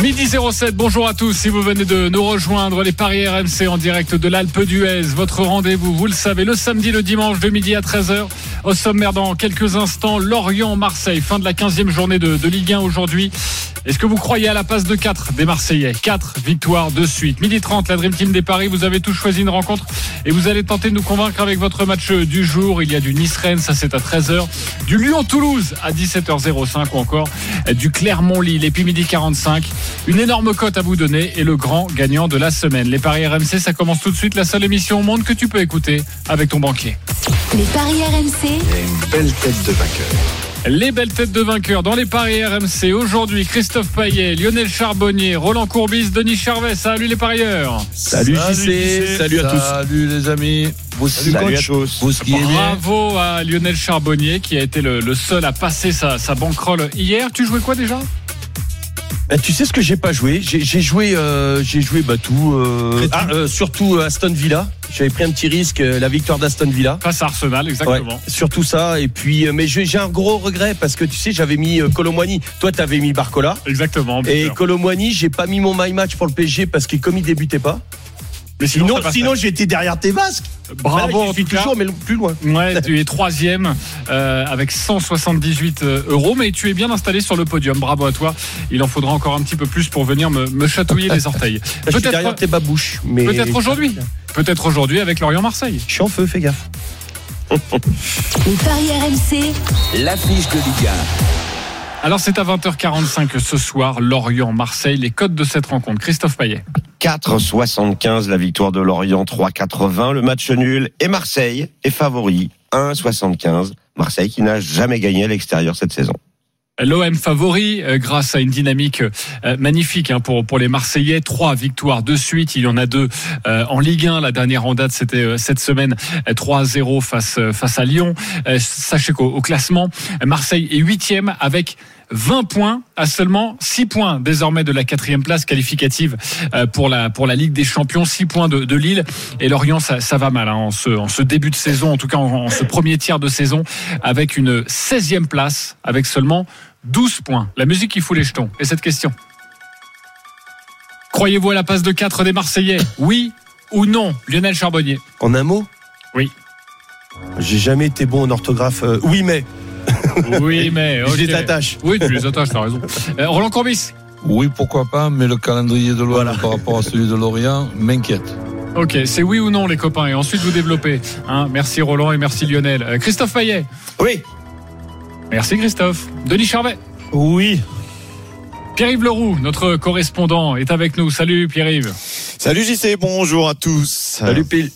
Midi 07, bonjour à tous. Si vous venez de nous rejoindre, les Paris RMC en direct de l'Alpe d'Huez, votre rendez-vous, vous le savez, le samedi, le dimanche, de midi à 13h. Au sommaire dans quelques instants, Lorient-Marseille, fin de la 15e journée de, de Ligue 1 aujourd'hui. Est-ce que vous croyez à la passe de 4 des Marseillais? 4 victoires de suite. Midi 30, la Dream Team des Paris, vous avez tous choisi une rencontre et vous allez tenter de nous convaincre avec votre match du jour. Il y a du Nice-Rennes, ça c'est à 13h, du Lyon-Toulouse à 17h05 ou encore du Clermont-Lille. Et puis midi 45, une énorme cote à vous donner et le grand gagnant de la semaine. Les Paris RMC, ça commence tout de suite, la seule émission au monde que tu peux écouter avec ton banquier. Les Paris RMC, une belle tête de vainqueur. Les belles têtes de vainqueurs dans les paris RMC. Aujourd'hui, Christophe Paillet, Lionel Charbonnier, Roland Courbis, Denis Charvet. Salut les parieurs. Salut, JC, salut à tous. Salut les amis. Vous Salut à tous. Vous skiez bien Bravo à Lionel Charbonnier qui a été le, le seul à passer sa, sa bankroll hier. Tu jouais quoi déjà? Bah, tu sais ce que j'ai pas joué J'ai joué, euh, j'ai joué bah, tout, euh, ah, euh, surtout Aston Villa. J'avais pris un petit risque, euh, la victoire d'Aston Villa. Face à Arsenal, exactement. Ouais, surtout ça. Et puis, euh, mais j'ai un gros regret parce que tu sais, j'avais mis euh, Colomwani. Toi, t'avais mis Barcola. Exactement. Et. Colomwani, j'ai pas mis mon my match pour le PSG parce que comme il débutait pas. Mais Sinon, sinon j'étais derrière tes Basques. bravo je suis toujours, mais plus loin. Ouais, tu es troisième euh, avec 178 euros, mais tu es bien installé sur le podium. Bravo à toi. Il en faudra encore un petit peu plus pour venir me, me chatouiller les orteils. Peut-être tes babouches. mais- peut-être aujourd'hui. Peut-être aujourd'hui avec Lorient-Marseille. Je suis en feu, fais gaffe. les Paris RMC, L'affiche de Ligue Alors c'est à 20h45 ce soir, Lorient-Marseille. Les codes de cette rencontre. Christophe Payet. 4,75 la victoire de Lorient, 3,80 le match nul et Marseille est favori, 1,75. Marseille qui n'a jamais gagné à l'extérieur cette saison. L'OM favori euh, grâce à une dynamique euh, magnifique hein, pour pour les Marseillais. Trois victoires de suite. Il y en a deux euh, en Ligue 1. La dernière en date, c'était cette semaine euh, 3-0 face face à Lyon. Sachez qu'au au classement, Marseille est huitième avec 20 points à seulement 6 points désormais de la quatrième place qualificative euh, pour la pour la Ligue des Champions, 6 points de, de Lille et Lorient ça, ça va mal hein, en ce en ce début de saison, en tout cas en, en ce premier tiers de saison avec une 16e place avec seulement 12 points. La musique qui fout les jetons. Et cette question Croyez-vous à la passe de 4 des Marseillais? Oui ou non? Lionel Charbonnier. En un mot? Oui. J'ai jamais été bon en orthographe. euh, oui, mais. Oui, mais Je les attache. Oui, tu les attaches, t'as raison. Euh, Roland Courbis. Oui, pourquoi pas, mais le calendrier de l'OM Voilà. par rapport à celui de Lorient m'inquiète. Ok, c'est oui ou non les copains et ensuite vous développez. Hein, merci Roland et merci Lionel. Euh, Christophe Payet. Oui. Merci Christophe. Denis Charvet. Oui. Pierre-Yves Leroux, notre correspondant, est avec nous. Salut Pierre-Yves. Salut JC, bonjour à tous. Salut, Pile.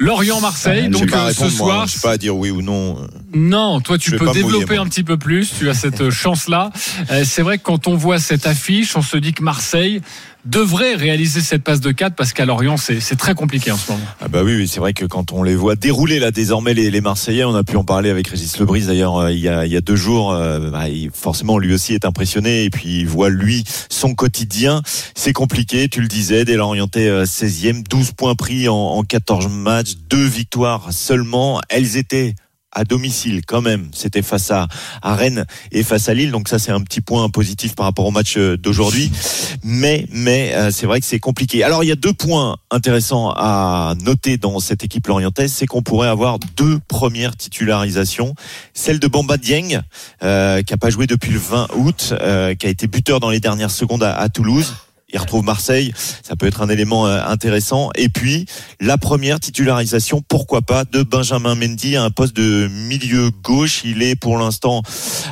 Lorient-Marseille, Je donc euh, ce répondre, moi, soir. Je sais pas à dire oui ou non. Non, toi tu Je peux mouiller, développer un petit peu plus, tu as cette euh, chance-là. Euh, C'est vrai que quand on voit cette affiche, on se dit que Marseille devrait réaliser cette passe de 4 parce qu'à Lorient c'est très compliqué en ce moment. Ah bah oui, oui c'est vrai que quand on les voit dérouler là désormais les, les Marseillais, on a pu en parler avec Régis Lebris d'ailleurs euh, il, y a, il y a deux jours. euh, bah, il- forcément lui aussi est impressionné et puis il voit lui son quotidien. C'est compliqué, tu le disais, dès l'orienté 16e, 12 points pris en, en 14 matchs, deux victoires seulement. Elles étaient à domicile quand même. C'était face à, à Rennes et face à Lille. Donc ça c'est un petit point positif par rapport au match euh, d'aujourd'hui. Mais mais euh, c'est vrai que c'est compliqué. Alors il y a deux points intéressants à noter dans cette équipe lorientaise, c'est qu'on pourrait avoir deux premières titularisations. Celle de Bamba Dieng, euh, qui a pas joué depuis le 20 août, qui a été buteur dans les dernières secondes à Toulouse. Il retrouve Marseille, ça peut être un élément euh, intéressant. Et puis la première titularisation, pourquoi pas, de Benjamin Mendy à un poste de milieu gauche. Il est pour l'instant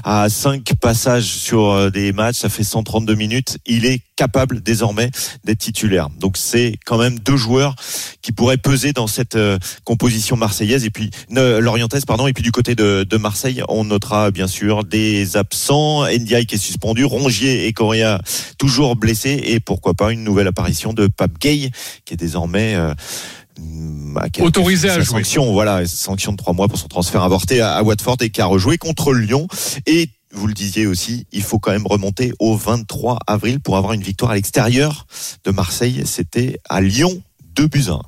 à 5 passages sur euh, des matchs, ça fait 132 minutes. Il est capable désormais d'être titulaire. Donc c'est quand même deux joueurs qui pourraient peser dans cette euh, composition marseillaise. Et puis ne, l'orientaise pardon. Et puis du côté de, de Marseille on notera bien sûr des absents. Ndiaye qui est suspendu. Rongier et Correa toujours blessés. Et pourquoi pas une nouvelle apparition de Pape Gay qui est désormais euh, a- Autorisé à jouer. sanction. Voilà sanction de trois mois pour son transfert avorté à, à Watford et qui a rejoué contre Lyon. Et vous le disiez aussi, il faut quand même remonter au 23 avril pour avoir une victoire à l'extérieur de Marseille. C'était à Lyon, 2 buts à 1.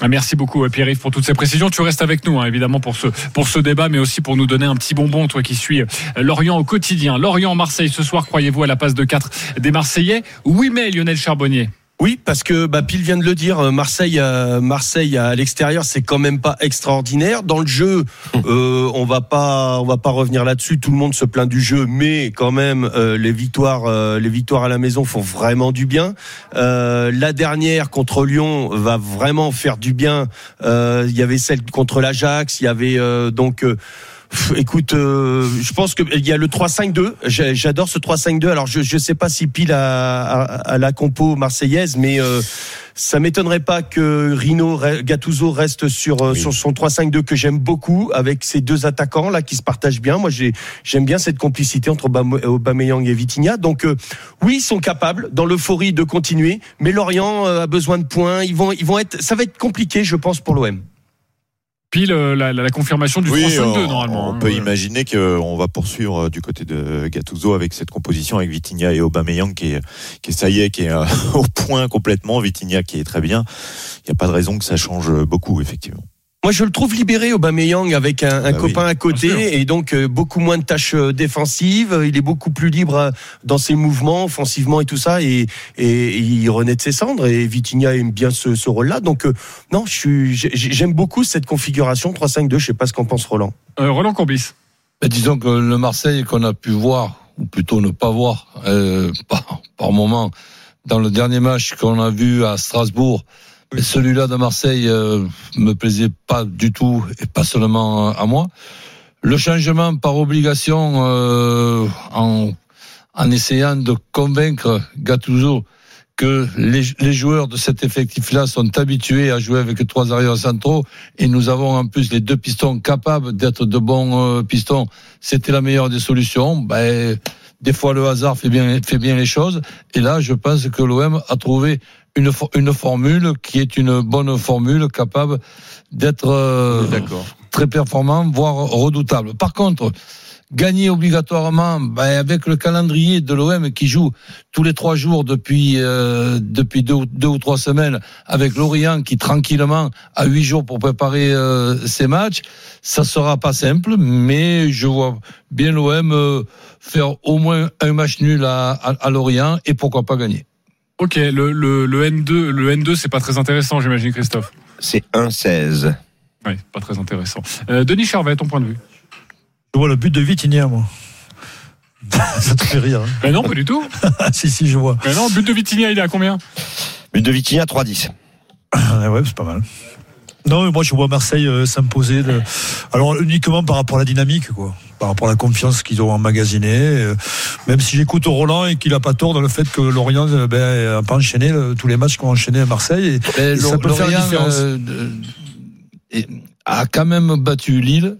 Ah, Merci beaucoup Pierre-Yves pour toutes ces précisions. Tu restes avec nous hein, évidemment pour ce pour ce débat, mais aussi pour nous donner un petit bonbon, toi qui suis euh, Lorient au quotidien. Lorient-Marseille ce soir, croyez-vous à la passe de 4 des Marseillais? Oui mais Lionel Charbonnier. Oui, parce que bah, Pile vient de le dire, Marseille, euh, Marseille à l'extérieur, c'est quand même pas extraordinaire. Dans le jeu, euh, on va pas, on va pas revenir là-dessus. Tout le monde se plaint du jeu, mais quand même, euh, les victoires, euh, les victoires à la maison font vraiment du bien. Euh, la dernière contre Lyon va vraiment faire du bien. Euh, Il y avait celle contre l'Ajax, il y avait euh, donc. Écoute, euh, je pense qu'il y a le 3-5-2. J'ai- J'adore ce 3-5-2. Alors, je ne sais pas si pile à, à, à la compo marseillaise, mais euh, ça m'étonnerait pas que Rino Gattuso reste sur, euh, sur son 3-5-2 que j'aime beaucoup, avec ces deux attaquants là qui se partagent bien. Moi, j'ai- j'aime bien cette complicité entre Aubame- Aubameyang et Vitinha. Donc, euh, oui, ils sont capables, dans l'euphorie, de continuer. Mais Lorient euh, a besoin de points. Ils vont, ils vont être, ça va être compliqué, je pense, pour l'OM. Pile euh, la, confirmation du Oui, 3-5-2 on, normalement. on hein. peut imaginer qu'on va poursuivre euh, du côté de Gattuso avec cette composition avec Vitinha et Aubameyang qui est, qui est ça y est, qui est euh, au point complètement. Vitinha qui est très bien. Il n'y a pas de raison que ça change beaucoup, effectivement. Moi, je le trouve libéré, Aubameyang, avec un, un Bah oui, copain à côté, et donc euh, beaucoup moins de tâches euh, défensives. Il est beaucoup plus libre euh, dans ses mouvements, offensivement et tout ça, et, et, il renaît de ses cendres. Et Vitinha aime bien ce, ce rôle-là. Donc, euh, non, j'aime beaucoup cette configuration 3-5-2. Je sais pas ce qu'en pense Roland. Euh, Roland Courbis. Mais disons que le Marseille qu'on a pu voir, ou plutôt ne pas voir, euh, par, par moment, dans le dernier match qu'on a vu à Strasbourg, celui-là de Marseille euh, me plaisait pas du tout, et pas seulement à moi. Le changement par obligation euh, en, en essayant de convaincre Gattuso que les, les joueurs de cet effectif-là sont habitués à jouer avec trois arrières centraux et nous avons en plus les deux pistons capables d'être de bons euh, pistons. C'était la meilleure des solutions. Ben, des fois, le hasard fait bien, fait bien les choses. Et là, je pense que l'OM a trouvé une, une formule qui est une bonne formule capable d'être euh, D'accord. très performant, voire redoutable. Par contre, gagner obligatoirement ben, avec le calendrier de l'OM qui joue tous les trois jours depuis euh, depuis deux, ou- deux ou trois semaines avec Lorient qui tranquillement a huit jours pour préparer euh, ses matchs ça sera pas simple mais je vois bien l'OM euh, faire au moins un match nul à, à, à Lorient et pourquoi pas gagner Ok, le, le, le N2, le N2, c'est pas très intéressant, j'imagine, Christophe. C'est 1-16. Oui, pas très intéressant. Euh, Denis Charvet, ton point de vue Je vois le but de Vitinha, moi. Ça te fait rire. hein. Mais non, pas du tout. Ah, si, si, je vois. Mais non, but de Vitinha, il est à combien? But de Vitinha, 3-10. Ah ouais, c'est pas mal. Non, mais moi, je vois Marseille euh, s'imposer. de- Alors, uniquement par rapport à la dynamique, quoi. Par rapport à la confiance qu'ils ont emmagasinée. euh, Même si j'écoute Roland et qu'il a pas tort dans le fait que Lorient euh, ben, a pas enchaîné le- tous les matchs qu'on a enchaîné à Marseille. Et, ça peut faire la différence. euh, a quand même battu Lille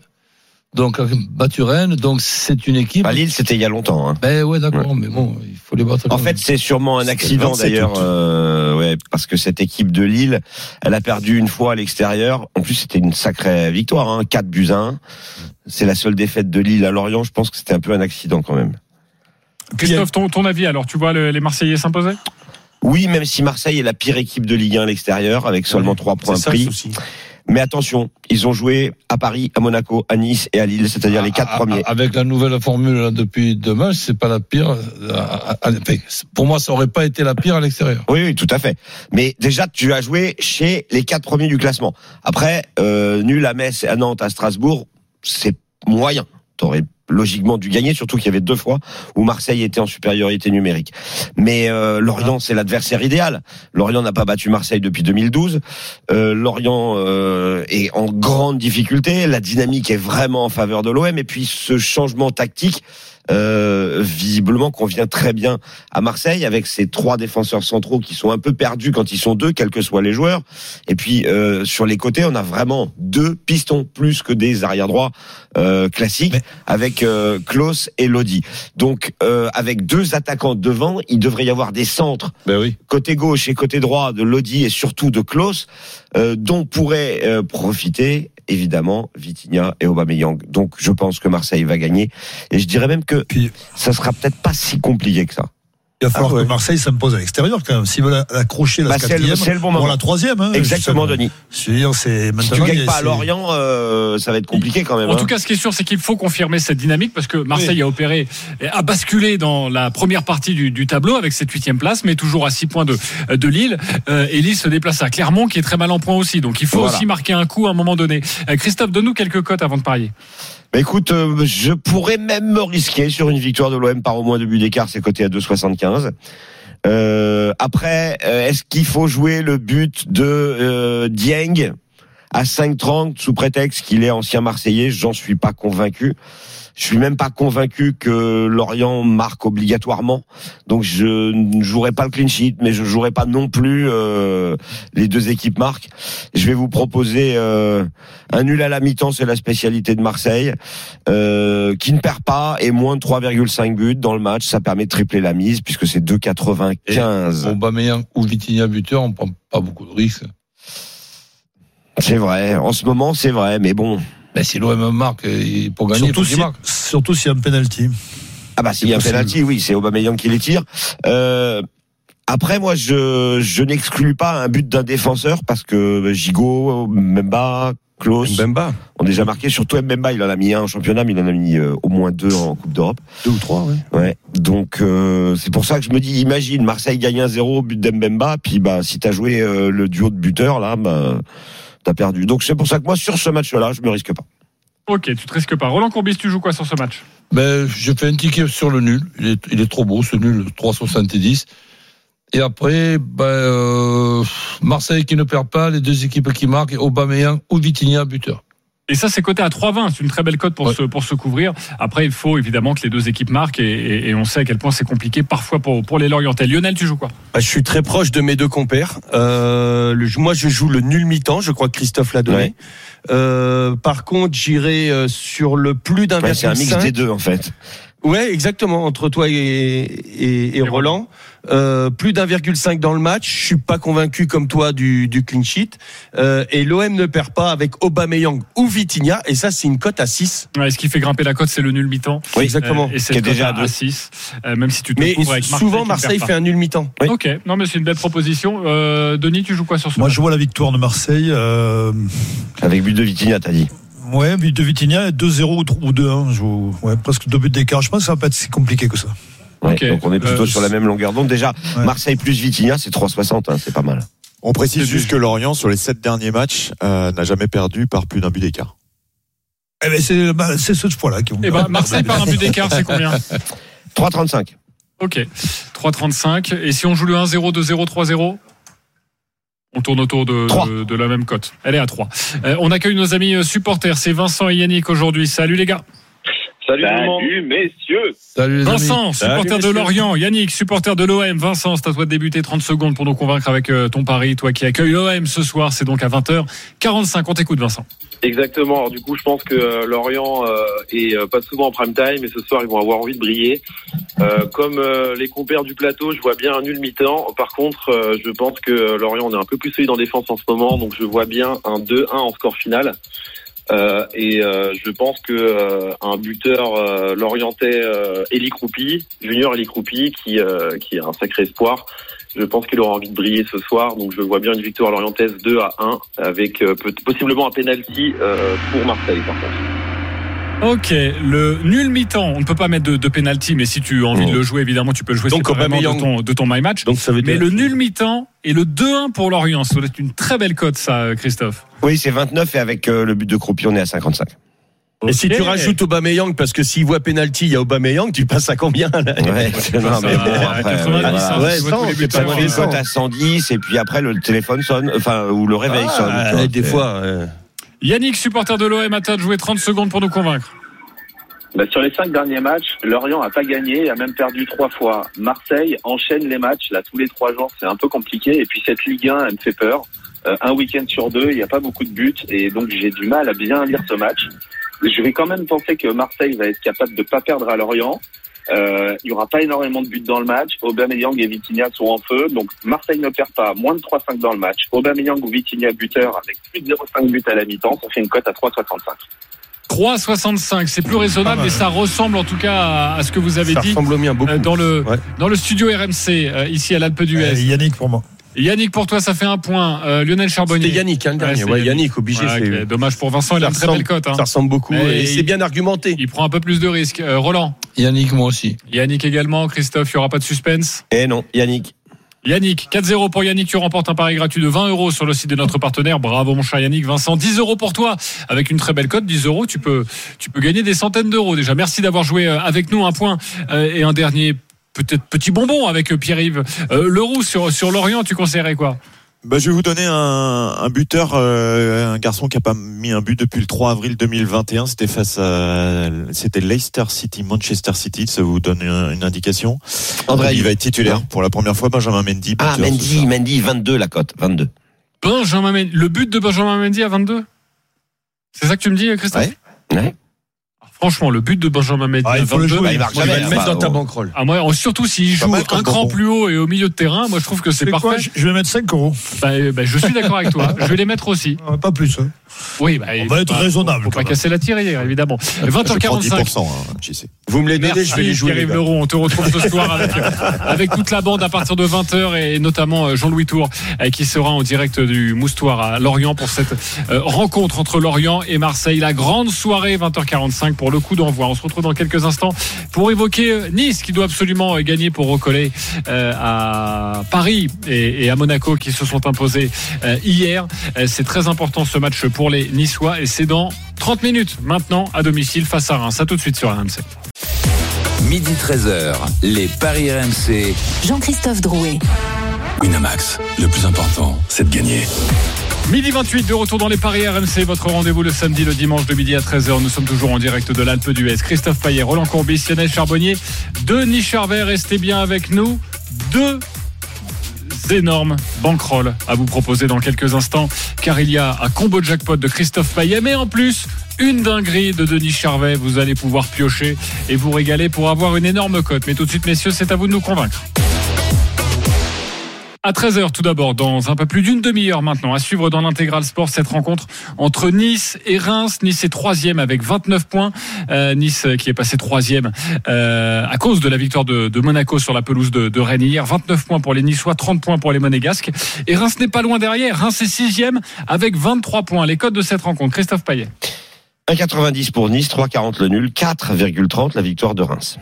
donc Rennes donc c'est une équipe À Lille, c'était il y a longtemps. hein. Ben ouais, d'accord, mais bon, il faut les battre. En fait, c'est sûrement un accident 27 d'ailleurs, euh, ouais, parce que cette équipe de Lille, elle a perdu une fois à l'extérieur. En plus, c'était une sacrée victoire, hein, 4 buts à 1. C'est la seule défaite de Lille à Lorient. Je pense que c'était un peu un accident quand même. Christophe, ton, ton avis alors Tu vois le- les Marseillais s'imposer? Oui, même si Marseille est la pire équipe de Ligue 1 à l'extérieur, avec seulement 3 points pris. Mais attention, ils ont joué à Paris, à Monaco, à Nice et à Lille, c'est-à-dire les quatre Ah, premiers. ah, Avec la nouvelle formule depuis matchs, c'est pas la pire. euh, pour moi, ça aurait pas été la pire à l'extérieur. Oui, oui, tout à fait. Mais déjà, tu as joué chez les quatre premiers du classement. Après, euh, nul à Metz, à Nantes, à Strasbourg, c'est moyen. T'aurais logiquement dû gagner, surtout qu'il y avait deux fois où Marseille était en supériorité numérique. Mais euh, Lorient, c'est l'adversaire idéal. Lorient n'a pas battu Marseille depuis 2012. Euh, Lorient euh, est en grande difficulté. La dynamique est vraiment en faveur de l'OM. Et puis ce changement tactique, euh, visiblement, convient très bien à Marseille avec ces trois défenseurs centraux qui sont un peu perdus quand ils sont deux, quels que soient les joueurs. Et puis euh, sur les côtés, on a vraiment deux pistons plus que des arrière droits euh, classiques avec euh, Klaus et Lodi. Donc euh, avec deux attaquants devant, il devrait y avoir des centres Ben oui. côté gauche et côté droit de Lodi et surtout de Klaus, euh, dont pourrait euh, profiter évidemment Vitinha et Aubameyang. Donc je pense que Marseille va gagner et je dirais même que Puis- ça sera peut-être pas si compliqué que ça. Il va falloir Ah ouais. que Marseille s'impose à l'extérieur quand même. S'ils veulent accrocher la Bah, c'est le- quatrième, le bon pour la troisième. hein, Exactement, justement. Denis. Je veux dire, c'est Si tu gagnes pas à Lorient, euh, ça va être compliqué quand même. En hein. tout cas, ce qui est sûr, c'est qu'il faut confirmer cette dynamique parce que Marseille a opéré, a basculé dans la première partie du, du tableau avec cette huitième place, mais toujours à six points de, de Lille. Euh, et Lille se déplace à Clermont, qui est très mal en point aussi. Donc, il faut Voilà. aussi marquer un coup à un moment donné. Euh, Christophe, donne-nous quelques cotes avant de parier. Bah, écoute, euh, je pourrais même me risquer sur une victoire de l'OM par au moins deux buts d'écart, c'est coté à 2,75. Euh, après, euh, est-ce qu'il faut jouer le but de euh, Dieng à 5,30 sous prétexte qu'il est ancien Marseillais? J'en suis pas convaincu. Je suis même pas convaincu que Lorient marque obligatoirement. Donc je ne jouerai pas le clean sheet, mais je jouerai pas non plus euh, les deux équipes marquent. Je vais vous proposer euh, un nul à la mi-temps, c'est la spécialité de Marseille, euh, qui ne perd pas et moins de 3,5 buts dans le match. Ça permet de tripler la mise puisque c'est 2,95. Aubameyang ou Vitinha buteur, on prend pas beaucoup de risques. C'est vrai. En ce moment, c'est vrai, mais bon. Mais si l'OM marque, il- pour gagner, Surtout il faut qu'il si- marque. Surtout s'il y a un penalty. Ah bah s'il y a un penalty, oui, c'est Aubameyang qui les tire. Euh, après, moi, je, je n'exclus pas un but d'un défenseur parce que Gigot, Mbemba, Klaus Mbemba, ont déjà marqué. Surtout Mbemba, il en a mis un en championnat, mais il en a mis euh, au moins deux en Coupe d'Europe. deux ou trois, oui. Ouais. Donc euh, c'est pour ça que je me dis, imagine Marseille gagne 1-0 but d'Mbemba, puis bah si t'as joué euh, le duo de buteurs là, bah t'as perdu. Donc c'est pour ça que moi sur ce match-là, je me risque pas. Ok, tu te risques pas. Roland Courbis, tu joues quoi sur ce match? Ben, je fais un ticket sur le nul. Il est, il est trop beau, ce nul, 3,70. Et après, ben, euh, Marseille qui ne perd pas, les deux équipes qui marquent, Aubameyang ou Vitinha buteur. Et ça, c'est coté à 3,20. C'est une très belle cote pour, Ouais. se, pour se couvrir. Après, il faut évidemment que les deux équipes marquent et, et- et on sait à quel point c'est compliqué parfois pour, pour les Lorientais. Lionel, tu joues quoi? Bah, je suis très proche de mes deux compères. Euh, le- moi, je joue le nul mi-temps. Je crois que Christophe l'a donné. Ouais. Euh, par contre, j'irai euh, sur le plus d'un Ouais, c'est un mix des deux en fait. Ouais, exactement. Entre toi et, et, et Roland, euh, plus d'un virgule cinq dans le match. Je suis pas convaincu comme toi du, du clean sheet. Euh, et l'OM ne perd pas avec Aubameyang ou Vitinha. Et ça, c'est une cote à 6 Ouais, Ce qui fait grimper la cote, c'est le nul mi-temps. Oui, exactement. Euh, et c'est Qui est déjà à à deux. 6. même si tu te Mais couvres avec Marseille. souvent, Marseille fait un nul mi-temps. Oui. Ok, non mais c'est une belle proposition. Euh, Denis, tu joues quoi sur ce Moi, match je vois la victoire de Marseille. Euh, Avec but de Vitinha, t'as dit. Ouais, but de Vitinha, 2-0 ou 2-1. Je vois- Ouais, presque deux buts d'écart. Je pense que ça va pas être si compliqué que ça. Ouais. Donc on est plutôt Euh, sur la même longueur. Donc déjà, Ouais. Marseille plus Vitinha, c'est 3,60, hein, c'est pas mal. On précise juste que Lorient, sur les sept derniers matchs, euh, n'a jamais perdu par plus d'un but d'écart. Eh ben, c'est bah, c'est cette fois-là qui ont. Eh ben, Marseille par un but d'écart, c'est combien 3,35. Ok, 3,35. Et si on joue le 1-0, 2-0, 3-0 on tourne autour de, Trois. de, de la même cote. Elle est à 3. Euh, on accueille nos amis euh, supporters. C'est Vincent et Yannick aujourd'hui. Salut les gars. Salut, messieurs. Salut les amis. Vincent, supporter de Lorient. Yannick, supporter de l'OM. Vincent, c'est à toi de débuter 30 secondes pour nous convaincre avec euh, ton pari. Toi qui accueille l'OM ce soir, c'est donc à 20h45. On t'écoute Vincent. Exactement. Alors du coup, je pense que euh, Lorient euh, est pas souvent en prime time, et ce soir, ils vont avoir envie de briller. Euh, comme euh, les compères du plateau, je vois bien un nul mi-temps. Par contre, euh, je pense que Lorient on est un peu plus solide en défense en ce moment, donc je vois bien un 2-1 en score final. Euh, et euh, je pense que euh, un buteur euh, lorientais euh, Eli Croupi, Junior Eli Croupi, qui euh, qui est un sacré espoir. Je pense qu'il aura envie de briller ce soir, donc je vois bien une victoire lorientaise 2 à 1 avec possiblement un penalty pour Marseille par contre. Ok, le nul mi-temps. On ne peut pas mettre de, de penalty, mais si tu as envie Oh. de le jouer, évidemment, tu peux le jouer Donc, séparément de Aubameyang. ton, de ton My Match. Donc ça veut Mais dire. le nul mi-temps et le 2-1 pour Lorient, ça doit être une très belle cote, ça, Christophe. Oui, c'est 29 et avec euh, le but de Croupi, on est à 55. Et si tu rajoutes Aubameyang, parce que s'il voit penalty, il y a Aubameyang, tu passes à combien là? Ouais, non, mais bon, à après, 90, voilà. hein, à 110 et puis après le téléphone sonne, enfin ou le réveil sonne. Ah, vois, des fois. euh, Yannick, supporter de l'OM, de jouer 30 secondes pour nous convaincre. Bah, sur les cinq derniers matchs, Lorient a pas gagné, a même perdu trois fois. Marseille enchaîne les matchs là tous les trois jours, c'est un peu compliqué. Et puis cette Ligue 1, elle me fait peur. Euh, un week-end sur deux, il n'y a pas beaucoup de buts et donc j'ai du mal à bien lire ce match. Je vais quand même penser que Marseille va être capable de pas perdre à Lorient. Euh, il y aura pas énormément de buts dans le match. Aubameyang et Vitinha sont en feu, donc Marseille ne perd pas. Moins de 3,5 dans le match. Aubameyang ou Vitinha buteur avec plus de 0,5 buts à la mi-temps, ça fait une cote à 3,65. 3,65, c'est plus raisonnable, mais ça ressemble en tout cas à, à ce que vous avez Ça dit ressemble au mien beaucoup. euh, dans le Ouais. dans le studio RMC euh, ici à l'Alpe Euh, d'Huez. Yannick pour moi. Yannick, pour toi, ça fait un point. Euh, Lionel Charbonnier. C'était Yannick, hein, le dernier. c'est Ouais, Yannick, obligé. Ouais, Dommage pour Vincent, il a une très belle cote. hein. Ça ressemble beaucoup. Mais Et il- c'est bien argumenté. Il prend un peu plus de risques. Euh, Roland, Yannick, moi aussi. Yannick également. Christophe, il n'y aura pas de suspense. Eh non, Yannick. Yannick, 4-0 pour Yannick, tu remportes un pari gratuit de 20 euros sur le site de notre partenaire. Bravo mon cher Yannick. Vincent, 10 euros pour toi. Avec une très belle cote, 10 euros, tu peux, tu peux gagner des centaines d'euros déjà. Merci d'avoir joué euh, avec nous. Un point euh, et un dernier peut-être petit bonbon avec euh, Pierre-Yves euh, Leroux sur, sur Lorient. Tu conseillerais quoi? Bah, je vais vous donner un, un buteur, euh, un garçon qui a pas mis un but depuis le 3 avril 2021. C'était face à, c'était Leicester City, Manchester City. Ça vous donne une, une indication? André il va être titulaire pour la première fois. Benjamin Mendy. Ah, Mendy. Mendy, 22 la cote, 22. Benjamin Mendy, le but de Benjamin Mendy à 22 C'est ça que tu me dis, Christophe? Ouais. Ouais. Franchement, le but de Benjamin Mendy Ah, il faut le 22. jouer. Bah, il le hein, mettre bah, dans ta oh. banquerolle. Ah, moi, surtout s'il joue un cran plus haut et au milieu de terrain, moi je trouve que c'est parfait. je, vais mettre 5 euros. Bah, euh, bah, je suis d'accord avec toi. Je vais les mettre aussi. Ah, Pas plus. Oui, bah, On va être bah, raisonnable, Faut quand pas casser la tirelire, évidemment. Je prends 20h45. 10%, hein. Vous me les donnez, Merci je vais les jouer. les. Leroux. On te retrouve ce soir avec, avec toute la bande à partir de 20h et notamment euh, Jean-Louis Tour euh, qui sera en direct du Moustoir à Lorient pour cette euh, rencontre entre Lorient et Marseille. La grande soirée 20h45 pour le coup d'envoi. On se retrouve dans quelques instants pour évoquer Nice qui doit absolument gagner pour recoller à Paris et, à Monaco qui se sont imposés hier. C'est très important ce match pour les Niçois et c'est dans 30 minutes maintenant à domicile face à Reims. À tout de suite sur RMC. Midi 13h, les Paris RMC. Jean-Christophe Drouet. Winamax, le plus important, c'est de gagner. Midi 28 de retour dans les Paris RMC, votre rendez-vous le samedi, le dimanche de midi à 13h. Nous sommes toujours en direct de l'Alpe d'Huez. Christophe Payet, Roland Courbis, Lionel Charbonnier, Denis Charvet, restez bien avec nous. Deux énormes banquerolles à vous proposer dans quelques instants, car il y a un combo jackpot de Christophe Payet, mais en plus, une dinguerie de Denis Charvet. Vous allez pouvoir piocher et vous régaler pour avoir une énorme cote. Mais tout de suite, messieurs, c'est à vous de nous convaincre. À 13h tout d'abord, dans un peu plus d'une demi-heure maintenant, à suivre dans l'intégral sport cette rencontre entre Nice et Reims. Nice est troisième avec 29 points. Euh, nice qui est passé troisième euh, à cause de la victoire de, de Monaco sur la pelouse de, de Rennes hier. 29 points pour les Niçois, 30 points pour les Monégasques. Et Reims n'est pas loin derrière. Reims est sixième avec 23 points. Les codes de cette rencontre, Christophe Payet. 1,90 pour Nice, 3,40 le nul, 4,30 la victoire de Reims.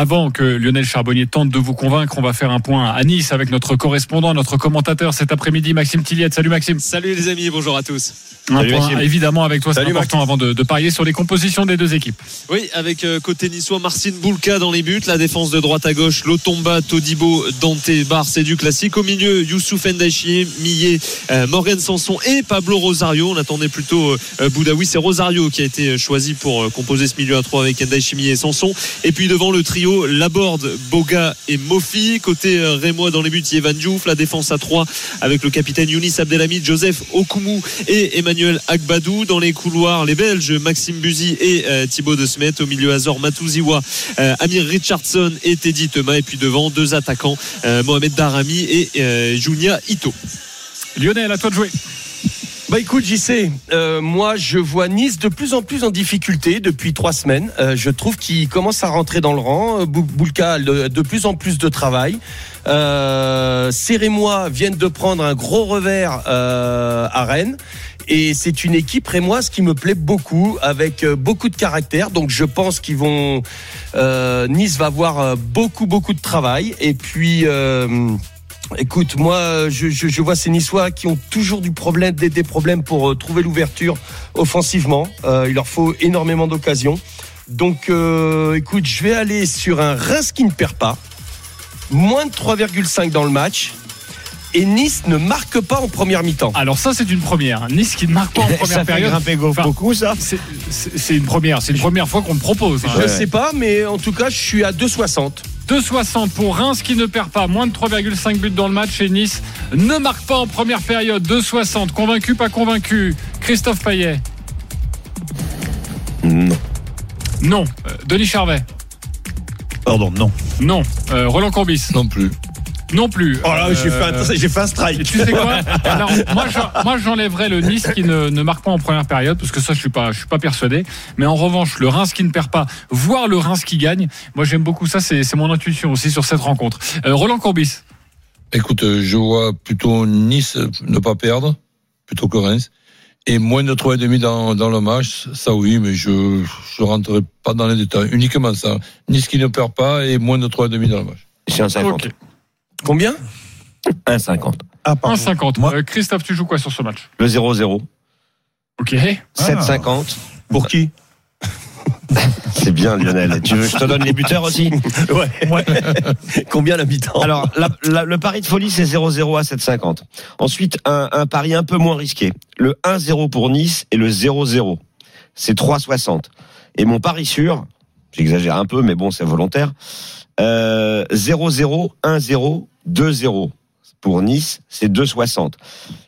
Avant que Lionel Charbonnier tente de vous convaincre, on va faire un point à Nice avec notre correspondant, notre commentateur cet après-midi, Maxime Tilliette. Salut Maxime. Salut les amis, bonjour à tous. Un Salut, point Maxime. évidemment avec toi, c'est Salut, important avant de, de parier sur les compositions des deux équipes. Oui, avec euh, côté niçois, Marcin Boulka dans les buts, la défense de droite à gauche, Lotomba, Todibo, Dante, Bar, c'est du classique. Au milieu, Youssouf Ndachie, Millet, euh, Morgan Sanson et Pablo Rosario. On attendait plutôt euh, Boudaoui, c'est Rosario qui a été choisi pour euh, composer ce milieu à trois avec Ndachie, Millet et Sanson. Et puis devant le trio, Laborde, Boga et Mofi. Côté euh, Rémois dans les buts, Yvan Diouf, la défense à trois avec le capitaine Younis Abdelhamid, Joseph Okumu et Emmanuel Agbadou. Dans les couloirs, les Belges, Maxime Buzy et euh, Thibaut De Smet. Au milieu, Azor Matouziwa, euh, Amir Richardson et Teddy Thomas. Et puis devant, deux attaquants, Mohamed Darami et Junia Ito. Lionel, à toi de jouer. Bah écoute, JC, euh, moi je vois Nice de plus en plus en difficulté depuis trois semaines. Euh, je trouve qu'il commence à rentrer dans le rang. Euh, Bou- Boulka a de plus en plus de travail. Euh, Rémois viennent de prendre un gros revers euh, à Rennes. Et c'est une équipe rémoise qui me plaît beaucoup, avec beaucoup de caractère. Donc je pense qu'ils vont. nice va avoir beaucoup, beaucoup de travail. Et puis. Écoute, moi, je, je, je vois ces Niçois qui ont toujours du problème, des, des problèmes pour euh, trouver l'ouverture offensivement. Euh, il leur faut énormément d'occasions. Donc, euh, écoute, je vais aller sur un Reims qui ne perd pas. Moins de 3,5 dans le match. Et Nice ne marque pas en première mi-temps. Alors ça, c'est une première. Nice qui ne marque pas en première ça fait période. grimper Enfin, beaucoup, ça c'est une première. C'est une première fois qu'on me propose. hein. Je ne sais pas, mais en tout cas, je suis à 2,60. 2,60 pour Reims qui ne perd pas. Moins de 3,5 buts dans le match. Et Nice ne marque pas en première période. 2,60. Convaincu, pas convaincu. Christophe Payet? Non. Non. Euh, Denis Charvet? Pardon, non. Non. Euh, Roland Courbis? Non plus. Non plus. Oh là, j'ai fait, un- Euh, j'ai fait un strike. Tu sais quoi? Alors, moi, je- moi, j'enlèverais le Nice qui ne, ne marque pas en première période, parce que ça, je suis pas, je suis pas persuadé. Mais en revanche, le Reims qui ne perd pas, voire le Reims qui gagne, moi, j'aime beaucoup ça. C'est c'est mon intuition aussi sur cette rencontre. Euh, Roland Courbis. Écoute, euh, je vois plutôt Nice euh, ne pas perdre, plutôt que Reims. Et moins de 3,5 dans, dans le match, ça oui, mais je ne rentrerai pas dans les détails. Uniquement ça. Nice qui ne perd pas et moins de 3,5 dans le match. C'est un 50. Ok. Combien 1,50. Ah, pardon. 1,50. Moi- Euh, Christophe, tu joues quoi sur ce match Le 0-0. Ok. 7,50. Pour qui C'est bien, Lionel. Tu veux que je te donne les buteurs aussi Ouais. Combien l'habitant Alors, la- la- le pari de folie, c'est 0-0 à 7,50. Ensuite, un, un pari un peu moins risqué. Le 1-0 pour Nice et le 0-0. C'est 3,60. Et mon pari sûr, j'exagère un peu, mais bon, c'est volontaire, euh, 0-0, 1-0, 2-0. Pour Nice, c'est 2,60.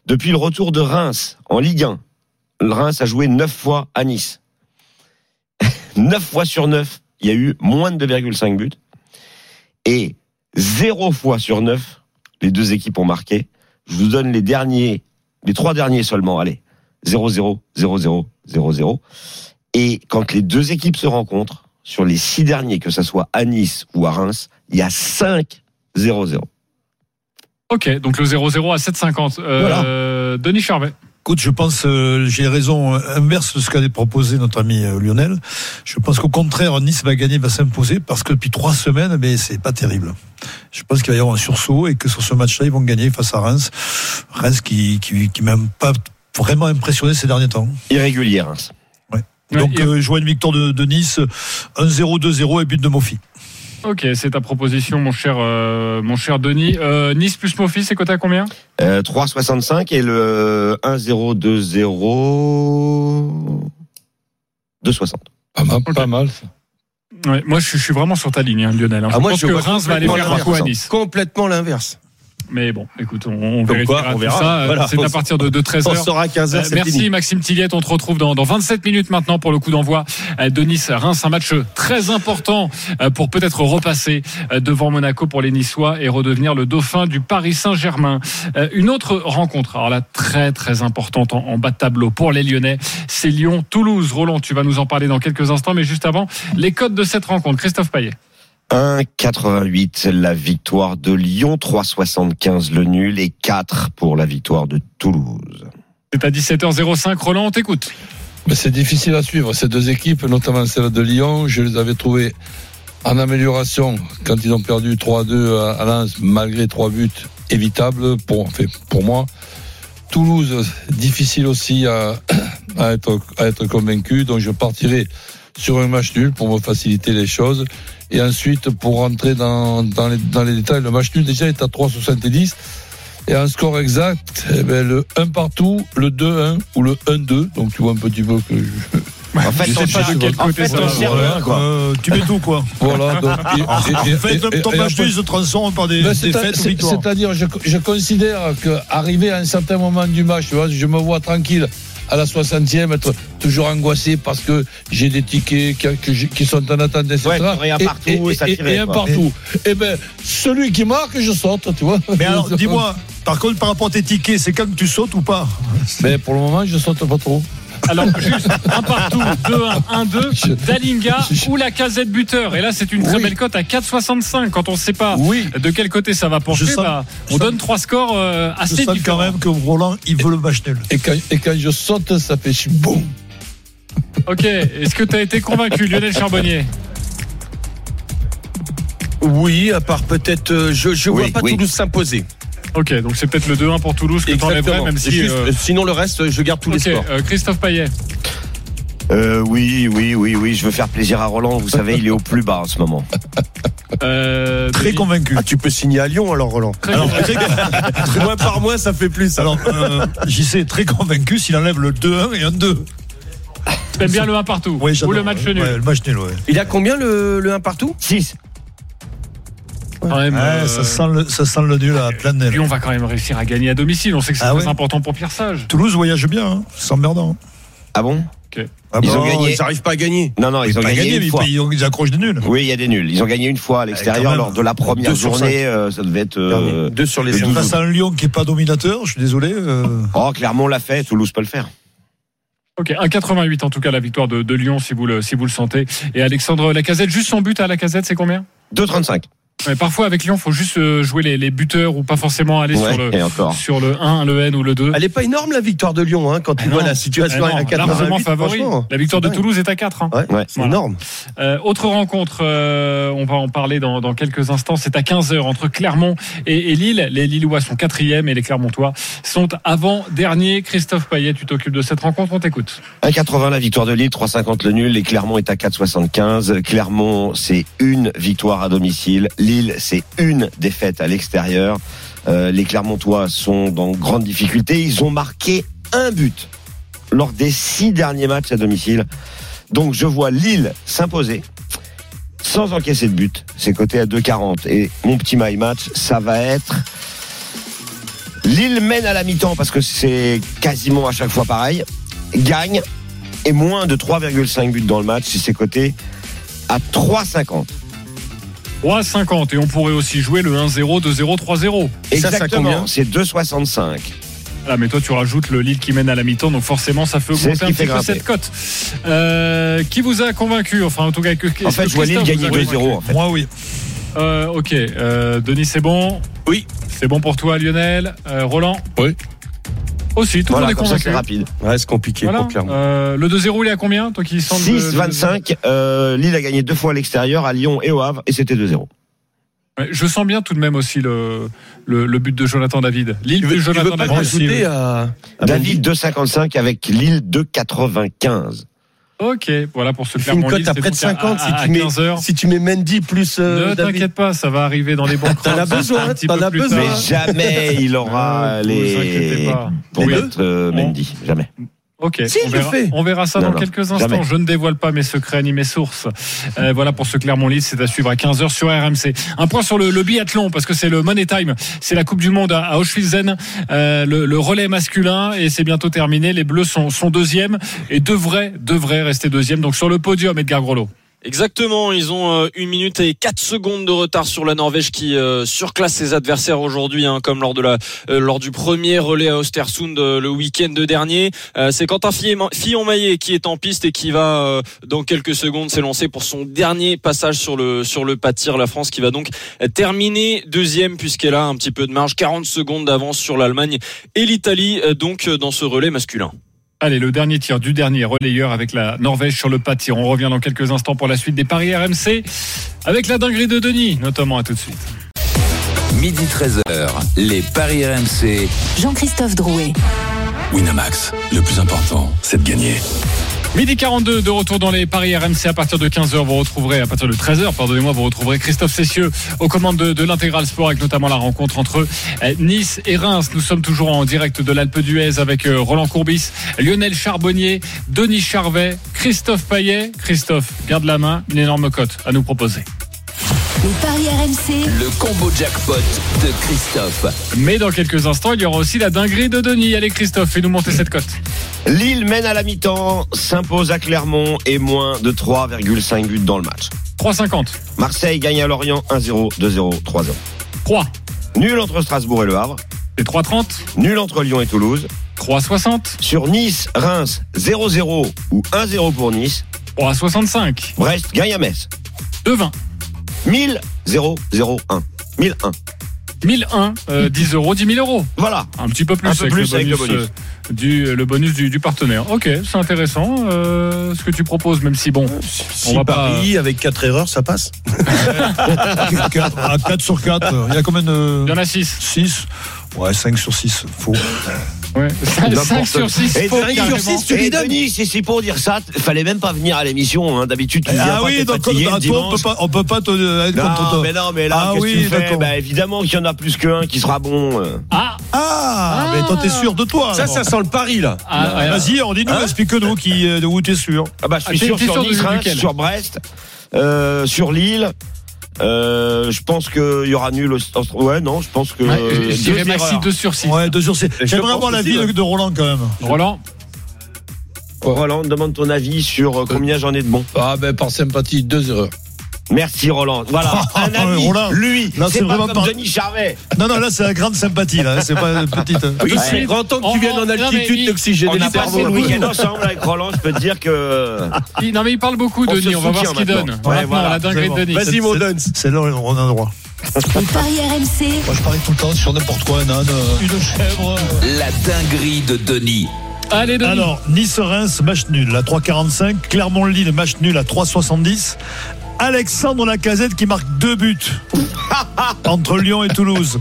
Depuis le retour de Reims en Ligue 1, le Reims a joué 9 fois à Nice. 9 fois sur 9, il y a eu moins de 2,5 buts. Et 0 fois sur 9, les deux équipes ont marqué. Je vous donne les derniers, les trois derniers seulement. Allez, 0-0, 0-0, 0-0. Et quand les deux équipes se rencontrent, sur les six derniers, que ce soit à Nice ou à Reims, il y a 5-0-0. Ok, donc le 0-0 à 7,50. Euh, Denis Charvet. Écoute, je pense, euh, j'ai raison inverse de ce qu'avait proposé notre ami euh, Lionel. Je pense qu'au contraire, Nice va gagner, va s'imposer, parce que depuis trois semaines, mais c'est pas terrible. Je pense qu'il va y avoir un sursaut et que sur ce match-là, ils vont gagner face à Reims. Reims qui, qui, qui m'a pas vraiment impressionné ces derniers temps. Irrégulier, Reims. Donc, et- euh, je vois une victoire de, de Nice, 1-0, 2-0 et but de Mofi. Ok, c'est ta proposition, mon cher, euh, mon cher Denis. Euh, nice plus Mofi, c'est coté à combien? Euh, 3,65 et le 1-0, 2-0, 2,60. Pas mal. Pas mal ça. Ouais, Moi, je, suis- je suis vraiment sur ta ligne, hein, Lionel. hein. Ah, je moi, pense je que Reims va aller faire un coup à. Nice. Complètement l'inverse. Mais bon, écoute, on, on vérifiera quoi, on verra. ça. Voilà. c'est à partir de, de 13h. On saura à 15h, Euh, merci fini. Maxime Tillette, on te retrouve dans, dans 27 minutes maintenant pour le coup d'envoi euh, de Nice-Reims, un match très important euh, pour peut-être repasser devant Monaco pour les Niçois et redevenir le dauphin du Paris Saint-Germain. Une autre rencontre, alors là très très importante en, en bas de tableau pour les Lyonnais, c'est Lyon-Toulouse. Roland, tu vas nous en parler dans quelques instants, mais juste avant, les codes de cette rencontre. Christophe Payet. 1,88 la victoire de Lyon, 3,75 le nul et 4 pour la victoire de Toulouse. C'est à 17h05, Roland, on t'écoute. Mais c'est difficile à suivre. Ces deux équipes, notamment celle de Lyon, je les avais trouvées en amélioration quand ils ont perdu 3-2 à à Lens, malgré trois buts évitables pour, enfin, pour moi. Toulouse, difficile aussi à, à, être, à être convaincu. Donc je partirai sur un match nul pour me faciliter les choses. Et ensuite, pour rentrer dans, dans, les, dans les détails, le match nul déjà est à 3,70. Et un score exact, eh ben, le 1 partout, le 2-1 ou le 1-2. Donc tu vois un petit peu que je, En fait, on cherche- de quel en côté fait, ça. Euh, tu mets tout, quoi. Voilà, donc, et- En et- fait, ton match se transforme par des Ben, défaites. C'est-à-dire, je, je considère qu'arriver à un certain moment du match, tu vois, je me vois tranquille à la 60e, être toujours angoissé parce que j'ai des tickets qui, sont en attente, etc. Ouais, un partout et ça tirait, et un quoi. partout. Et ben, celui qui marque, je saute, tu vois. Mais alors, dis-moi, par contre, par rapport à tes tickets, c'est quand que tu sautes ou pas? Mais pour le moment, je saute pas trop. Alors, juste un partout, 2-1, 1-2, Dalinga ou la casette buteur. Et là, c'est une très Oui. belle cote à 4,65. Quand on ne sait pas Oui. de quel côté ça va pencher, Je sens- bah, on je donne trois scores euh, Je assez sens quand même que Roland, il veut le match nul. Et quand, et quand je saute, ça fait boum. Ok, est-ce que tu as été convaincu, Lionel Charbonnier? Oui, à part peut-être. euh, je je Oui, vois pas oui. Toulouse s'imposer. Ok, donc c'est peut-être le 2-1 pour Toulouse que tu enlèverais, Exactement. même si. Juste, euh, Sinon, le reste, je garde tous les Ok, sports. euh, Christophe Payet. Euh, oui, oui, oui, oui, je veux faire plaisir à Roland. Vous savez, il est au plus bas en ce moment. Euh, Très convaincu. Ah, tu peux signer à Lyon alors, Roland. Très Alors, convaincu. très, Mois par mois, ça fait plus. alors euh, j'y sais, très convaincu s'il enlève le 2-1 et un 2. T'aimes bien le 1 partout Ouais, ou le match nul Ouais, le match nul, ouais. Il a combien le, le 1 partout? 6. Quand même, Ouais, euh, ça, sent le, ça sent le nul à plein nez. Lyon va quand même réussir à gagner à domicile. On sait que c'est Ah très ouais important pour Pierre Sage. Toulouse voyage bien, hein. c'est emmerdant. Ah bon? Ah Ils bon, ont gagné. Ils n'arrivent pas à gagner. Non, non, ils ont pas gagné gagné, une mais fois. ils, ils accrochent des nuls. Oui, il y a des nuls. Ils ont gagné une fois à quand l'extérieur lors de la première journée. euh, ça devait être. euh, Deux sur les le cinq. Face à un Lyon qui est pas dominateur, je suis désolé. euh, Oh, Clermont l'a fait. Toulouse peut le faire. Ok, 1,88 en tout cas la victoire de, de Lyon si vous le si vous le sentez. Et Alexandre Lacazette, juste son but à Lacazette, c'est combien? 2,35. Ouais, Parfois avec Lyon, faut juste euh, jouer les, les buteurs ou pas forcément aller Ouais, sur le sur le 1, le N ou le 2. Elle est pas énorme la victoire de Lyon hein, quand tu Ah vois non. la situation Ah non, à 88. largement favori. franchement. La victoire de. Toulouse est à 4. hein. Ouais, Ouais. c'est Voilà. énorme. Euh, autre rencontre, euh, on va en parler dans, dans quelques instants. C'est à 15h entre Clermont et, et Lille. Les Lillois sont quatrième et les Clermontois sont avant-dernier. Christophe Payet, tu t'occupes de cette rencontre, on t'écoute. 1,80 la victoire de Lille, 3,50 le nul. Et Clermont est à 4,75. Clermont, c'est une victoire à domicile. Lille, c'est une défaite à l'extérieur. Euh, les Clermontois sont dans grande difficulté. Ils ont marqué un but lors des six derniers matchs à domicile. Donc je vois Lille s'imposer sans encaisser de but. C'est coté à 2,40. Et mon petit my match, ça va être Lille mène à la mi-temps parce que c'est quasiment à chaque fois pareil. Gagne et moins de 3,5 buts dans le match. C'est coté à 3,50. 3,50 et on pourrait aussi jouer le 1-0, 2-0, 3-0. ça, ça Exactement. combien C'est 2,65. Ah, mais toi, tu rajoutes le Lille qui mène à la mi-temps, donc forcément, ça fait C'est augmenter ce un qui petit fait peu cette cote. Euh, qui vous a convaincu Enfin, en tout cas, que, En fait, que je vois Lille Christophe gagner vous a 2-0. convaincu En fait. Moi, oui. Euh, ok, euh, Denis, c'est bon Oui. C'est bon pour toi, Lionel. Euh, Roland Oui. Aussi, tout le Voilà, monde est convaincu. c'est rapide. Ouais, c'est compliqué Voilà. pour Clermont. Euh, le 2-0, il est à combien Toi qui sens le- 6,25. Euh, Lille a gagné deux fois à l'extérieur, à Lyon et au Havre, et c'était 2-0. Ouais, Je sens bien tout de même aussi le, le, le but de Jonathan David. L'île Tu de veux, tu veux Jonathan pas David. à, à David 2,55 avec Lille 2,95. Ok, voilà pour ce Mendy Une Clermont cote à près de 50 si tu, mets, 15 heures. si tu mets Mendy plus euh, Ne t'inquiète pas, ça va arriver dans les bons T'en as besoin, t'en as besoin. Mais jamais il aura Euh, vous inquiétez les. pas. Pour Oui. mettre euh, Mendy. Jamais. Ok, Si, on, verra, on verra ça Non, dans non, quelques instants. jamais. Je ne dévoile pas mes secrets ni mes sources. Euh, voilà pour ce Clermont-Lille, c'est à suivre à 15h sur RMC. Un point sur le, le biathlon, parce que c'est le Money Time, c'est la Coupe du Monde à, à Auschwitz-Zen, euh, le, le relais masculin, et c'est bientôt terminé. Les Bleus sont, sont deuxièmes et devraient, devraient rester deuxièmes. Donc sur le podium, Edgar Groslo. Exactement, ils ont euh, une minute et quatre secondes de retard sur la Norvège qui euh, surclasse ses adversaires aujourd'hui, hein, comme lors de la euh, lors du premier relais à Östersund euh, le week-end dernier. C'est Quentin Fillon- Fillon-Maillet qui est en piste et qui va dans quelques secondes s'élancer pour son dernier passage sur le sur le pas de tir. La France qui va donc terminer deuxième puisqu'elle a un petit peu de marge, 40 secondes d'avance sur l'Allemagne et l'Italie donc dans ce relais masculin. Allez, le dernier tir du dernier relayeur avec la Norvège sur le pas de tir. On revient dans quelques instants pour la suite des paris RMC avec la dinguerie de Denis, notamment. À tout de suite. Midi 13h, les Paris RMC. Jean-Christophe Drouet. Winamax, le plus important, c'est de gagner. Midi 42 de retour dans les paris RMC à partir de 15h vous retrouverez à partir de 13h pardonnez-moi vous retrouverez Christophe Cessieux aux commandes de, de l'intégral sport avec notamment la rencontre entre euh, Nice et Reims. Nous sommes toujours en direct de l'Alpe d'Huez avec euh, Roland Courbis Lionel Charbonnier Denis Charvet Christophe Payet. Christophe garde la main une énorme cote à nous proposer Les paris RMC. Le combo jackpot de Christophe. mais dans quelques instants il y aura aussi la dinguerie de Denis allez Christophe fais-nous monter cette cote Lille mène à la mi-temps, s'impose à Clermont et moins de 3,5 buts dans le match. 3,50 Marseille gagne à Lorient 1-0, 2-0, 3-0. 3 Nul entre Strasbourg et Le Havre. et 3,30 Nul entre Lyon et Toulouse. 3,60 Sur Nice, Reims 0-0 ou 1-0 pour Nice. 3,65 Brest gagne à Metz. 2,20 1000 0 0 1 1001. 1001, euh, 10 euros, 10 000 euros. Voilà. Un petit peu plus, Un peu avec, plus le avec le bonus, bonus. euh, du, le bonus du, du partenaire. Ok, c'est intéressant euh, ce que tu proposes, même si bon, Si on va pas. Paris avec 4 erreurs, ça passe. à 4 sur 4, il y a combien de. Il y en a 6. 6 Ouais, 5 sur 6, faux. Ouais. 5, N'importe sur 6, Et faux, Denis, carrément. sur six, tu lui donnes. Denis, c'est c'est pour dire ça, fallait même pas venir à l'émission. Hein. D'habitude, tu viens Ah pas, oui, donc fatigué le toi, on peut dimanche. pas, on peut pas te euh, Non, mais non, mais là, Ah qu'est-ce oui, que tu fais? bah, Évidemment qu'il y en a plus qu'un qui sera bon. euh. Ah, Ah, mais toi, t'es sûr de toi. Ça, alors. ça sent le pari, là. ah, ouais. Vas-y, on dit-nous, Hein explique-nous qui, euh, de où t'es sûr. Ah bah, je Ah, suis t'es- sûr sur Nice, sur Brest, euh, sur Lille. Euh, je pense qu'il y aura nul. au- Ouais, non, je pense que. Ouais, euh, je dirais maxi. 2 sur 6. Ouais, deux sur 6. Je J'aimerais avoir l'avis de, de Roland quand même. Roland, Roland, demande ton avis sur euh, combien j'en ai de bons. Ah ben par sympathie, deux erreurs. Merci Roland. Voilà, un ami, Roland, lui, c'est pas vraiment comme pas- Denis Charvet. Non, non, là, c'est la grande sympathie, là. C'est pas une petite. Oui, Ouais. c'est- Grand temps que tu viennes en Non, mais altitude, il- d'oxygéner On a passé le week-end ensemble avec Roland, je peux te dire que... Il- non mais il parle beaucoup On Denis, on va voir ce qu'il donne. Ouais, voilà. la dinguerie de Denis. Vas-y, mon. C'est là où on a le droit. Paris RMC. Moi, je parie tout le temps sur n'importe quoi, un âne, une chèvre. La dinguerie de Denis. Allez Denis. Alors, Nice-Reims, match nul à 3,45. Clermont-Lille, match nul à 3,70. Alexandre Lacazette qui marque deux buts entre Lyon et Toulouse.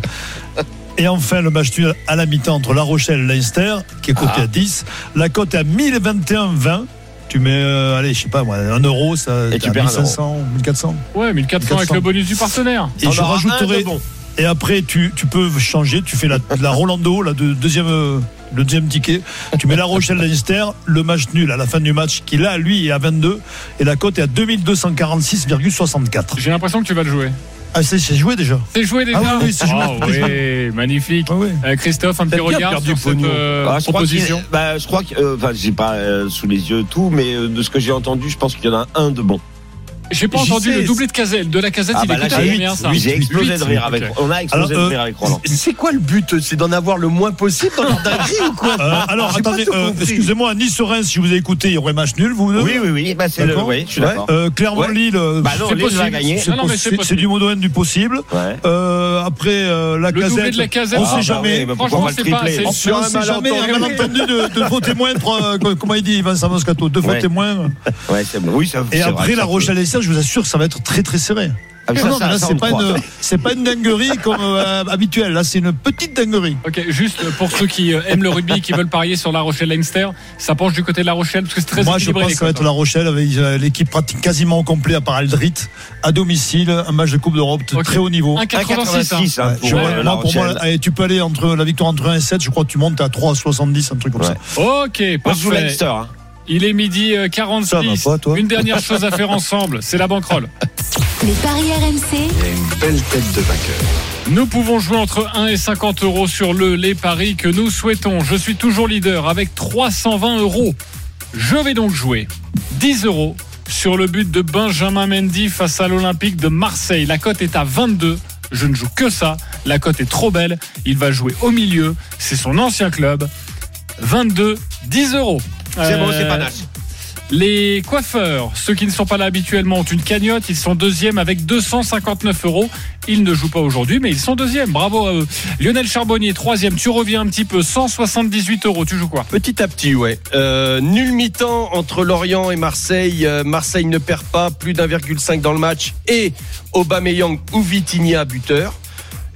Et enfin, le match nul à la mi-temps entre La Rochelle et Leinster, qui est coté à 10. La cote est à 1021,20. Tu mets, euh, allez, je sais pas moi, un euro, ça, Et tu à perds un 1400, 1400. Ouais, 1400 avec 400. le bonus du partenaire. Et je rajouterai. bon. Après, tu, tu peux changer. Tu fais la, la Rolando, la de- deuxième, euh, le deuxième ticket. Tu mets la Rochelle Leinster, le match nul à la fin du match, qui là, lui, est à 22. Et la cote est à 2246,64. J'ai l'impression que tu vas le jouer. Ah, c'est c'est joué déjà. C'est joué déjà Ah oui, joué. Ah oui, magnifique. Ah oui. Euh, Christophe, un petit regard sur cette euh, Ah, je crois proposition. bah, je crois que, euh, enfin, j'ai pas euh, sous les yeux tout, mais euh, de ce que j'ai entendu, je pense qu'il y en a un de bon. J'ai pas entendu sais. le doublé de Caselle. De la casette, Ah, il bah, est là, coté à j'ai combien ça j'ai explosé de rire avec. Ok. On a explosé Alors, de rire avec Roland. C'est quoi le but C'est d'en avoir le moins possible dans ou quoi? Euh, alors, attendez, euh, excusez-moi, Nice-Reims, si vous avez écouté, il y aurait match nul, vous deux? Oui, oui, oui, bah, c'est le. Oui, je suis d'accord. Euh, Clermont-Lille, euh, Bah non, c'est Lille va gagner. c'est du domaine du possible. Euh, après, euh, la Le doublé casette, de la casette. on Ah, sait bah jamais. oui, mais pourquoi Franchement, c'est pas. On sait jamais, un malentendu. malentendu de, faux témoins, euh, comment il dit Vincent Moscato, deux faux témoins. Ouais, c'est bon. Oui, ça. Et après, la ça Rochelle Je vous assure, ça va être très très serré. Ah, mais Non, ça, non, ça, mais là, ça, on c'est pas, une, pas une dinguerie comme euh, habituel. Là, c'est une petite dinguerie. Ok, juste pour ceux qui euh, aiment le rugby, qui veulent parier sur La Rochelle Leinster, ça penche du côté de La Rochelle parce que c'est très Moi, je pense que ça va être La Rochelle avec euh, l'équipe pratique quasiment au complet à part Aldrit, à domicile, un match de Coupe d'Europe de Ok. très haut niveau. 1,86. hein. 1,86 hein, Ouais, pour euh, moi, pour moi, allez, tu peux aller entre la victoire entre 1 et 7, je crois que tu montes à 3,70, un truc comme Ouais. ça. Ok, Moi, je joue parfait. Leinster. hein. Il est midi euh, 46. Ça va pas, toi Une dernière chose à faire ensemble, c'est la banquerolle. Les paris RMC. Nous pouvons jouer entre 1 et 50 euros sur le les paris que nous souhaitons. Je suis toujours leader avec 320 euros. Je vais donc jouer 10 euros sur le but de Benjamin Mendy face à l'Olympique de Marseille. La cote est à 22. Je ne joue que ça. La cote est trop belle. Il va jouer au milieu. C'est son ancien club. 22, 10 euros. C'est bon, c'est Euh, panache. les coiffeurs, ceux qui ne sont pas là habituellement, ont une cagnotte. Ils sont deuxièmes avec 259 euros. Ils ne jouent pas aujourd'hui, mais ils sont deuxièmes. Bravo à eux. Lionel Charbonnier, troisième. Tu reviens un petit peu. 178 euros. Tu joues quoi? Petit à petit, ouais. Euh, nul mi-temps entre Lorient et Marseille. Euh, Marseille ne perd pas, plus d'1,5 dans le match. Et Aubameyang ou Vitinha buteur.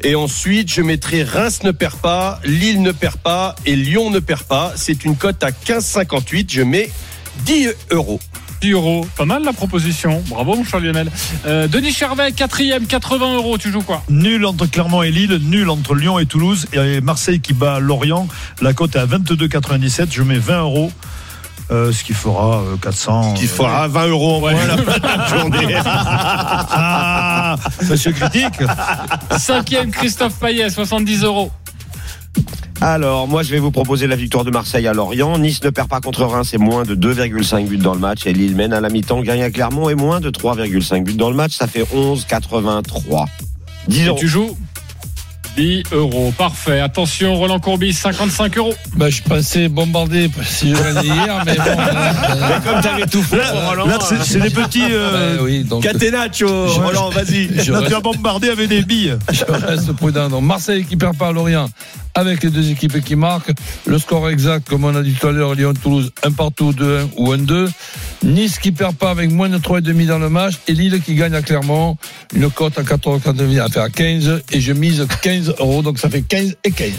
Et ensuite, je mettrai Reims ne perd pas, Lille ne perd pas et Lyon ne perd pas. C'est une cote à 15,58. Je mets 10 euros. 10 euros. Pas mal la proposition. Bravo, mon cher Lionel. Euh, Denis Charvet, quatrième, 80 euros. Tu joues quoi? Nul entre Clermont et Lille, nul entre Lyon et Toulouse, et Marseille qui bat Lorient. La cote est à 22,97. Je mets 20 euros. Euh, ce qui fera euh, 400. Qui fera 20 euros en Ouais. moins de la journée. Ah, monsieur critique. Cinquième, Christophe Payet, 70 euros. Alors, moi, je vais vous proposer la victoire de Marseille à Lorient. Nice ne perd pas contre Reims, c'est moins de 2,5 buts dans le match. Et Lille mène à la mi-temps, gagne à Clermont et moins de 3,5 buts dans le match. Ça fait 11,83. 10 Et euros. tu joues? 10 euros. Parfait. Attention, Roland Courbis, 55 euros. Bah, je pensais bombarder si je gagnais hier, mais bon. euh, Comme t'avais tout fait, Roland. Là, c'est c'est les petits. euh, bah oui, donc. Catenaccio, Je- Roland, vas-y. Je là, reste- tu as bombardé avec des billes. Je reste prudent. Donc Marseille qui perd pas à Lorient avec les deux équipes qui marquent. Le score exact, comme on a dit tout à l'heure, Lyon-Toulouse, un partout, 2-1 ou 1-2. Nice qui perd pas avec moins de 3,5 dans le match. Et Lille qui gagne à Clermont. Une cote à 14,49 à faire 15. Et je mise 15 euros. Donc ça fait 15 et 15.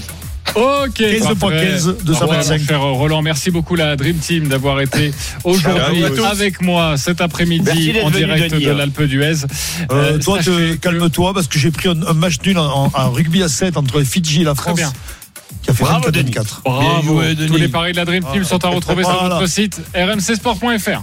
Ok. 15 parfait. fois 15, 225. Au revoir, mon cher Roland, merci beaucoup la Dream Team d'avoir été aujourd'hui avec moi cet après-midi en direct de l'Alpe d'Huez. Euh, Euh, toi, calme-toi parce que j'ai pris un, un match nul en, en- en rugby à 7 entre les Fidji et la France. bien. Qui a fait Bravo, 24 Denis. 24. Bravo. Bien joué, Denis. Tous les paris de la Dream Team sont à retrouver sur Voilà. notre site rmcsport.fr.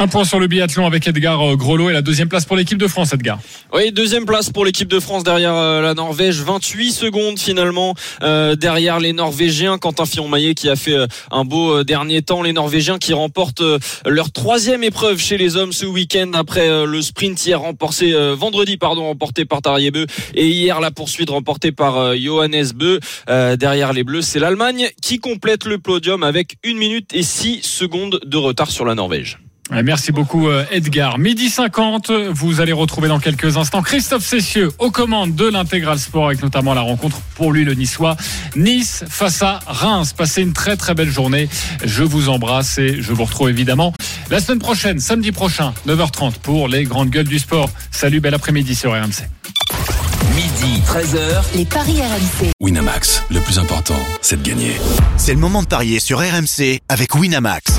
Un point sur le biathlon avec Edgar euh, Groslo et la deuxième place pour l'équipe de France, Edgar. Oui, deuxième place pour l'équipe de France derrière euh, la Norvège. 28 secondes finalement euh, derrière les Norvégiens. Quentin Fillon-Maillet qui a fait un beau dernier temps. Les Norvégiens qui remportent leur troisième épreuve chez les hommes ce week-end après le sprint hier remporté vendredi pardon remporté par Tarjei Bø et hier la poursuite remportée par Johannes Bö. Euh, derrière les Bleus, c'est l'Allemagne qui complète le podium avec une minute et 6 secondes de retard sur la Norvège. Ouais, Merci beaucoup euh, Edgar. Midi 50, vous allez retrouver dans quelques instants Christophe Cessieux aux commandes de l'intégral sport avec notamment la rencontre pour lui le niçois Nice face à Reims. Passez une très très belle journée. Je vous embrasse et je vous retrouve évidemment la semaine prochaine, samedi prochain, 9h30 pour les grandes gueules du sport. Salut, bel après-midi sur RMC. Midi, 13h. Les paris RMC. Winamax, le plus important, c'est de gagner. C'est le moment de parier sur RMC avec Winamax.